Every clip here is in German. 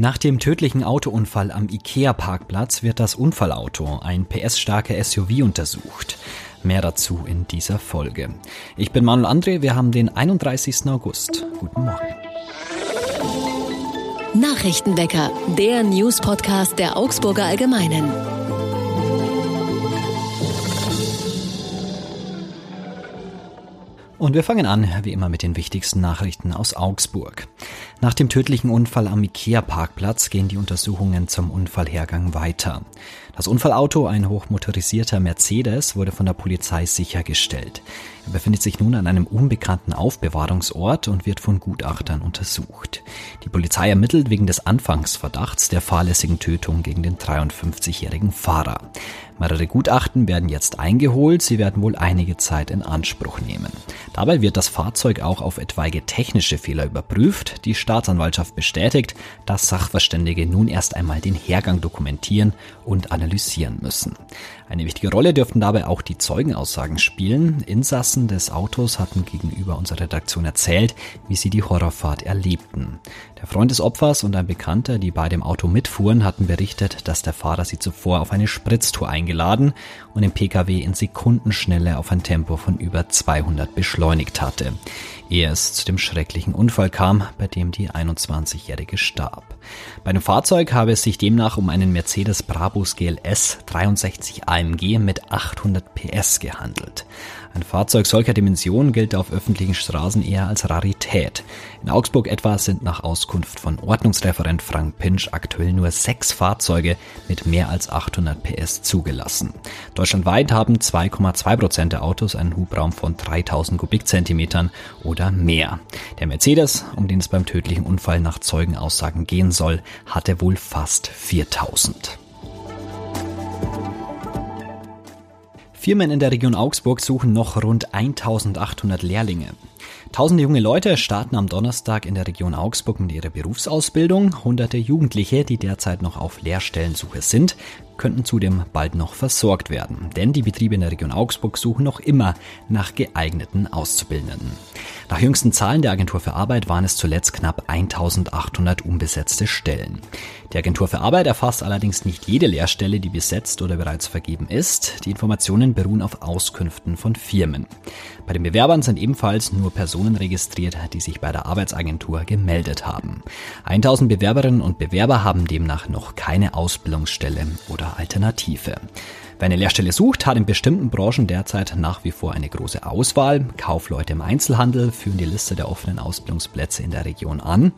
Nach dem tödlichen Autounfall am IKEA-Parkplatz wird das Unfallauto, ein PS-starker SUV, untersucht. Mehr dazu in dieser Folge. Ich bin Manuel André, wir haben den 31. August. Guten Morgen. Nachrichtenwecker, der News-Podcast der Augsburger Allgemeinen. Und wir fangen an, wie immer, mit den wichtigsten Nachrichten aus Augsburg. Nach dem tödlichen Unfall am Ikea-Parkplatz gehen die Untersuchungen zum Unfallhergang weiter. Das Unfallauto, ein hochmotorisierter Mercedes, wurde von der Polizei sichergestellt. Er befindet sich nun an einem unbekannten Aufbewahrungsort und wird von Gutachtern untersucht. Die Polizei ermittelt wegen des Anfangsverdachts der fahrlässigen Tötung gegen den 53-jährigen Fahrer. Mehrere Gutachten werden jetzt eingeholt, sie werden wohl einige Zeit in Anspruch nehmen. Dabei wird das Fahrzeug auch auf etwaige technische Fehler überprüft. Die Staatsanwaltschaft bestätigt, dass Sachverständige nun erst einmal den Hergang dokumentieren und analysieren müssen. Eine wichtige Rolle dürften dabei auch die Zeugenaussagen spielen. Insassen des Autos hatten gegenüber unserer Redaktion erzählt, wie sie die Horrorfahrt erlebten. Der Freund des Opfers und ein Bekannter, die bei dem Auto mitfuhren, hatten berichtet, dass der Fahrer sie zuvor auf eine Spritztour eingeladen und den Pkw in Sekundenschnelle auf ein Tempo von über 200 beschleunigt hatte ehe es zu dem schrecklichen Unfall kam, bei dem die 21-Jährige starb. Bei dem Fahrzeug habe es sich demnach um einen Mercedes Brabus GLS 63 AMG mit 800 PS gehandelt. Ein Fahrzeug solcher Dimension gilt auf öffentlichen Straßen eher als Rarität. In Augsburg etwa sind nach Auskunft von Ordnungsreferent Frank Pinsch aktuell nur sechs Fahrzeuge mit mehr als 800 PS zugelassen. Deutschlandweit haben 2,2 Prozent der Autos einen Hubraum von 3000 Kubikzentimetern oder mehr. Der Mercedes, um den es beim tödlichen Unfall nach Zeugenaussagen gehen soll, hatte wohl fast 4000. Firmen in der Region Augsburg suchen noch rund 1800 Lehrlinge. Tausende junge Leute starten am Donnerstag in der Region Augsburg mit ihrer Berufsausbildung. Hunderte Jugendliche, die derzeit noch auf Lehrstellensuche sind, könnten zudem bald noch versorgt werden. Denn die Betriebe in der Region Augsburg suchen noch immer nach geeigneten Auszubildenden. Nach jüngsten Zahlen der Agentur für Arbeit waren es zuletzt knapp 1800 unbesetzte Stellen. Die Agentur für Arbeit erfasst allerdings nicht jede Lehrstelle, die besetzt oder bereits vergeben ist. Die Informationen beruhen auf Auskünften von Firmen. Bei den Bewerbern sind ebenfalls nur Personen registriert, die sich bei der Arbeitsagentur gemeldet haben. 1000 Bewerberinnen und Bewerber haben demnach noch keine Ausbildungsstelle oder Alternative. Wer eine Lehrstelle sucht, hat in bestimmten Branchen derzeit nach wie vor eine große Auswahl. Kaufleute im Einzelhandel führen die Liste der offenen Ausbildungsplätze in der Region an.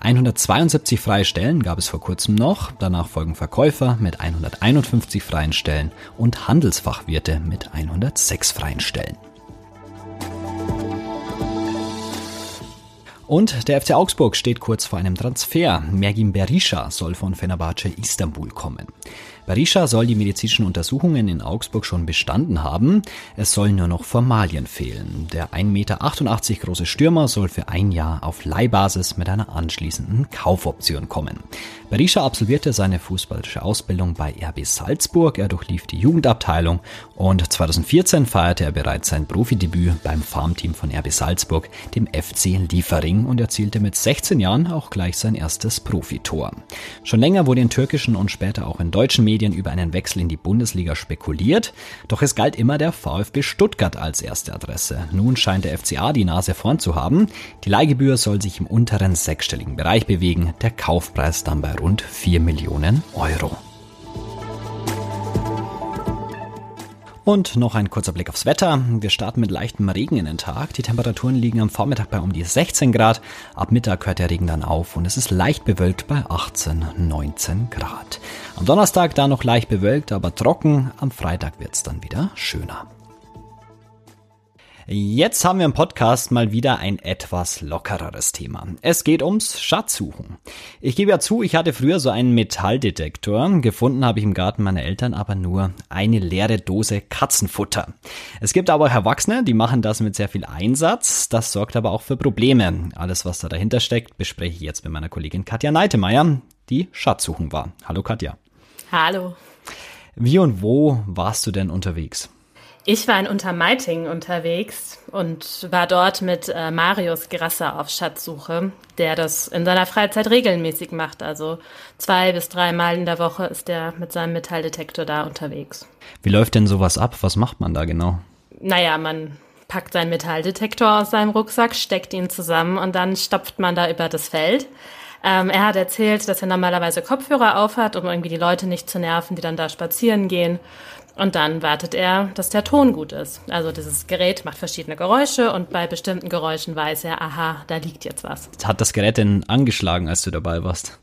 172 freie Stellen gab es vor kurzem noch. Danach folgen Verkäufer mit 151 freien Stellen und Handelsfachwirte mit 106 freien Stellen. Und der FC Augsburg steht kurz vor einem Transfer. Mergin Berisha soll von Fenerbahce Istanbul kommen. Berisha soll die medizinischen Untersuchungen in Augsburg schon bestanden haben. Es sollen nur noch Formalien fehlen. Der 1,88 Meter große Stürmer soll für ein Jahr auf Leihbasis mit einer anschließenden Kaufoption kommen. Berisha absolvierte seine fußballische Ausbildung bei RB Salzburg. Er durchlief die Jugendabteilung und 2014 feierte er bereits sein Profidebüt beim Farmteam von RB Salzburg, dem FC Liefering und erzielte mit 16 Jahren auch gleich sein erstes Profitor. Schon länger wurde in türkischen und später auch in deutschen Medien über einen Wechsel in die Bundesliga spekuliert, doch es galt immer der VfB Stuttgart als erste Adresse. Nun scheint der FCA die Nase vorn zu haben. Die Leihgebühr soll sich im unteren sechsstelligen Bereich bewegen, der Kaufpreis dann bei rund 4 Millionen Euro. Und noch ein kurzer Blick aufs Wetter. Wir starten mit leichtem Regen in den Tag. Die Temperaturen liegen am Vormittag bei um die 16 Grad. Ab Mittag hört der Regen dann auf und es ist leicht bewölkt bei 18, 19 Grad. Am Donnerstag da noch leicht bewölkt, aber trocken. Am Freitag wird's dann wieder schöner. Jetzt haben wir im Podcast mal wieder ein etwas lockereres Thema. Es geht ums Schatzsuchen. Ich gebe ja zu, ich hatte früher so einen Metalldetektor. Gefunden habe ich im Garten meiner Eltern aber nur eine leere Dose Katzenfutter. Es gibt aber auch Erwachsene, die machen das mit sehr viel Einsatz. Das sorgt aber auch für Probleme. Alles, was da dahinter steckt, bespreche ich jetzt mit meiner Kollegin Katja Neitemeyer, die Schatzsuchen war. Hallo Katja. Hallo. Wie und wo warst du denn unterwegs? Ich war in Untermeiting unterwegs und war dort mit äh, Marius Grasser auf Schatzsuche, der das in seiner Freizeit regelmäßig macht. Also zwei bis dreimal in der Woche ist er mit seinem Metalldetektor da unterwegs. Wie läuft denn sowas ab? Was macht man da genau? Naja, man packt seinen Metalldetektor aus seinem Rucksack, steckt ihn zusammen und dann stopft man da über das Feld. Ähm, er hat erzählt, dass er normalerweise Kopfhörer aufhat, um irgendwie die Leute nicht zu nerven, die dann da spazieren gehen. Und dann wartet er, dass der Ton gut ist. Also dieses Gerät macht verschiedene Geräusche und bei bestimmten Geräuschen weiß er, aha, da liegt jetzt was. Hat das Gerät denn angeschlagen, als du dabei warst?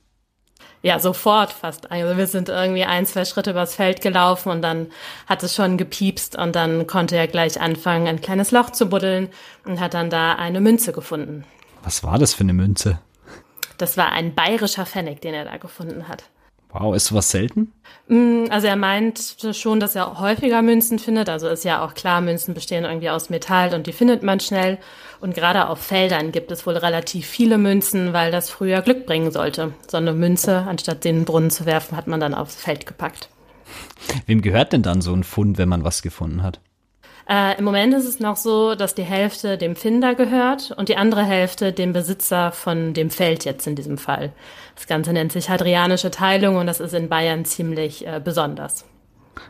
Ja, sofort fast. Also wir sind irgendwie ein, zwei Schritte übers Feld gelaufen und dann hat es schon gepiepst und dann konnte er gleich anfangen, ein kleines Loch zu buddeln und hat dann da eine Münze gefunden. Was war das für eine Münze? Das war ein bayerischer Pfennig, den er da gefunden hat. Wow, ist sowas selten? Mm, also er meint schon, dass er häufiger Münzen findet. Also ist ja auch klar, Münzen bestehen irgendwie aus Metall und die findet man schnell. Und gerade auf Feldern gibt es wohl relativ viele Münzen, weil das früher Glück bringen sollte. So eine Münze, anstatt den Brunnen zu werfen, hat man dann aufs Feld gepackt. Wem gehört denn dann so ein Fund, wenn man was gefunden hat? Äh, Im Moment ist es noch so, dass die Hälfte dem Finder gehört und die andere Hälfte dem Besitzer von dem Feld jetzt in diesem Fall. Das Ganze nennt sich Hadrianische Teilung und das ist in Bayern ziemlich äh, besonders.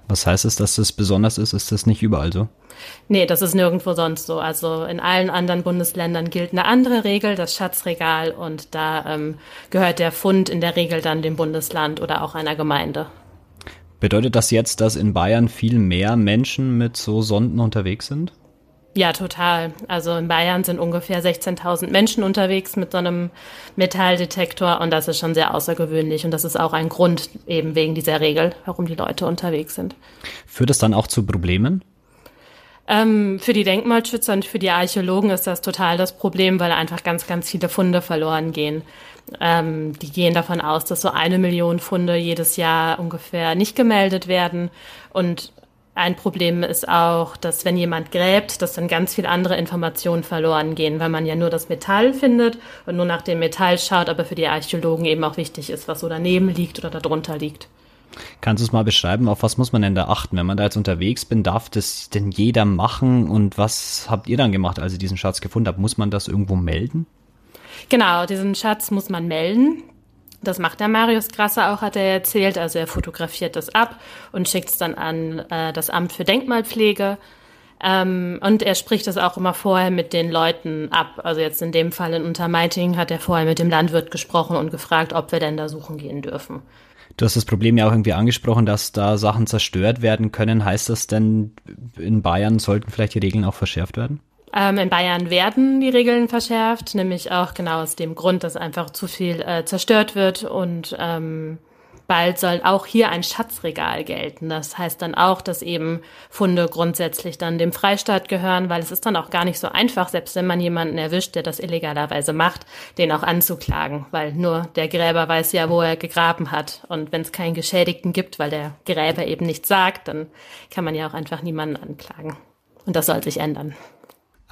Was heißt es, dass das besonders ist? Ist das nicht überall so? Nee, das ist nirgendwo sonst so. Also in allen anderen Bundesländern gilt eine andere Regel, das Schatzregal, und da ähm, gehört der Fund in der Regel dann dem Bundesland oder auch einer Gemeinde. Bedeutet das jetzt, dass in Bayern viel mehr Menschen mit so Sonden unterwegs sind? Ja, total. Also in Bayern sind ungefähr 16.000 Menschen unterwegs mit so einem Metalldetektor und das ist schon sehr außergewöhnlich und das ist auch ein Grund eben wegen dieser Regel, warum die Leute unterwegs sind. Führt es dann auch zu Problemen? Ähm, für die Denkmalschützer und für die Archäologen ist das total das Problem, weil einfach ganz, ganz viele Funde verloren gehen. Ähm, die gehen davon aus, dass so eine Million Funde jedes Jahr ungefähr nicht gemeldet werden. Und ein Problem ist auch, dass wenn jemand gräbt, dass dann ganz viele andere Informationen verloren gehen, weil man ja nur das Metall findet und nur nach dem Metall schaut, aber für die Archäologen eben auch wichtig ist, was so daneben liegt oder darunter liegt. Kannst du es mal beschreiben, auf was muss man denn da achten? Wenn man da jetzt unterwegs bin, darf das denn jeder machen? Und was habt ihr dann gemacht, als ihr diesen Schatz gefunden habt? Muss man das irgendwo melden? Genau, diesen Schatz muss man melden. Das macht der Marius Grasser auch, hat er erzählt. Also er fotografiert das ab und schickt es dann an äh, das Amt für Denkmalpflege. Ähm, und er spricht das auch immer vorher mit den Leuten ab. Also jetzt in dem Fall in Untermeiting hat er vorher mit dem Landwirt gesprochen und gefragt, ob wir denn da suchen gehen dürfen. Du hast das Problem ja auch irgendwie angesprochen, dass da Sachen zerstört werden können. Heißt das denn, in Bayern sollten vielleicht die Regeln auch verschärft werden? Ähm, in Bayern werden die Regeln verschärft, nämlich auch genau aus dem Grund, dass einfach zu viel äh, zerstört wird und ähm, bald soll auch hier ein Schatzregal gelten. Das heißt dann auch, dass eben Funde grundsätzlich dann dem Freistaat gehören, weil es ist dann auch gar nicht so einfach, selbst wenn man jemanden erwischt, der das illegalerweise macht, den auch anzuklagen, weil nur der Gräber weiß ja, wo er gegraben hat. Und wenn es keinen Geschädigten gibt, weil der Gräber eben nichts sagt, dann kann man ja auch einfach niemanden anklagen. Und das soll sich ändern.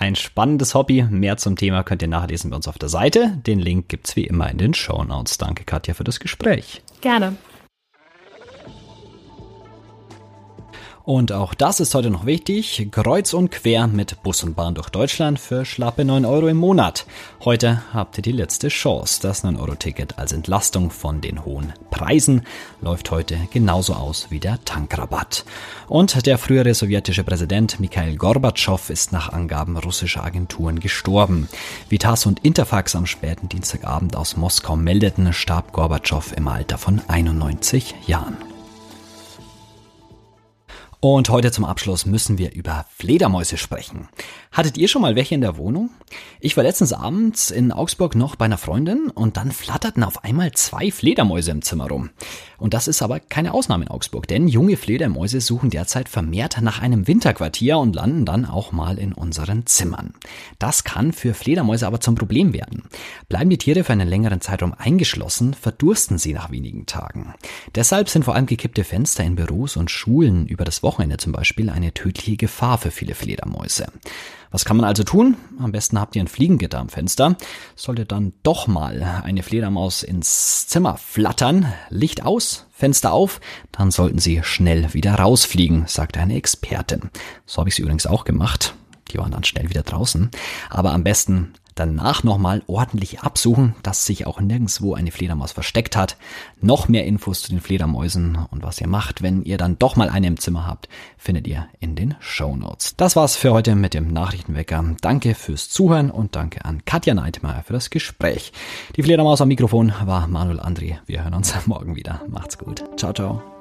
Ein spannendes Hobby. Mehr zum Thema könnt ihr nachlesen bei uns auf der Seite. Den Link gibt's wie immer in den Show Notes. Danke, Katja, für das Gespräch. Gerne. Und auch das ist heute noch wichtig. Kreuz und quer mit Bus und Bahn durch Deutschland für schlappe 9 Euro im Monat. Heute habt ihr die letzte Chance. Das 9-Euro-Ticket als Entlastung von den hohen Preisen läuft heute genauso aus wie der Tankrabatt. Und der frühere sowjetische Präsident Mikhail Gorbatschow ist nach Angaben russischer Agenturen gestorben. Wie TASS und Interfax am späten Dienstagabend aus Moskau meldeten, starb Gorbatschow im Alter von 91 Jahren. Und heute zum Abschluss müssen wir über Fledermäuse sprechen. Hattet ihr schon mal welche in der Wohnung? Ich war letztens abends in Augsburg noch bei einer Freundin und dann flatterten auf einmal zwei Fledermäuse im Zimmer rum. Und das ist aber keine Ausnahme in Augsburg, denn junge Fledermäuse suchen derzeit vermehrt nach einem Winterquartier und landen dann auch mal in unseren Zimmern. Das kann für Fledermäuse aber zum Problem werden. Bleiben die Tiere für einen längeren Zeitraum eingeschlossen, verdursten sie nach wenigen Tagen. Deshalb sind vor allem gekippte Fenster in Büros und Schulen über das Wochenende Wochenende zum Beispiel eine tödliche Gefahr für viele Fledermäuse. Was kann man also tun? Am besten habt ihr ein Fliegengitter am Fenster. Sollte dann doch mal eine Fledermaus ins Zimmer flattern, Licht aus, Fenster auf, dann sollten sie schnell wieder rausfliegen, sagt eine Expertin. So habe ich sie übrigens auch gemacht. Die waren dann schnell wieder draußen. Aber am besten danach nochmal ordentlich absuchen, dass sich auch nirgendwo eine Fledermaus versteckt hat. Noch mehr Infos zu den Fledermäusen und was ihr macht, wenn ihr dann doch mal eine im Zimmer habt, findet ihr in den Show Notes. Das war's für heute mit dem Nachrichtenwecker. Danke fürs Zuhören und danke an Katja Neidmeier für das Gespräch. Die Fledermaus am Mikrofon war Manuel André. Wir hören uns morgen wieder. Macht's gut. Ciao, ciao.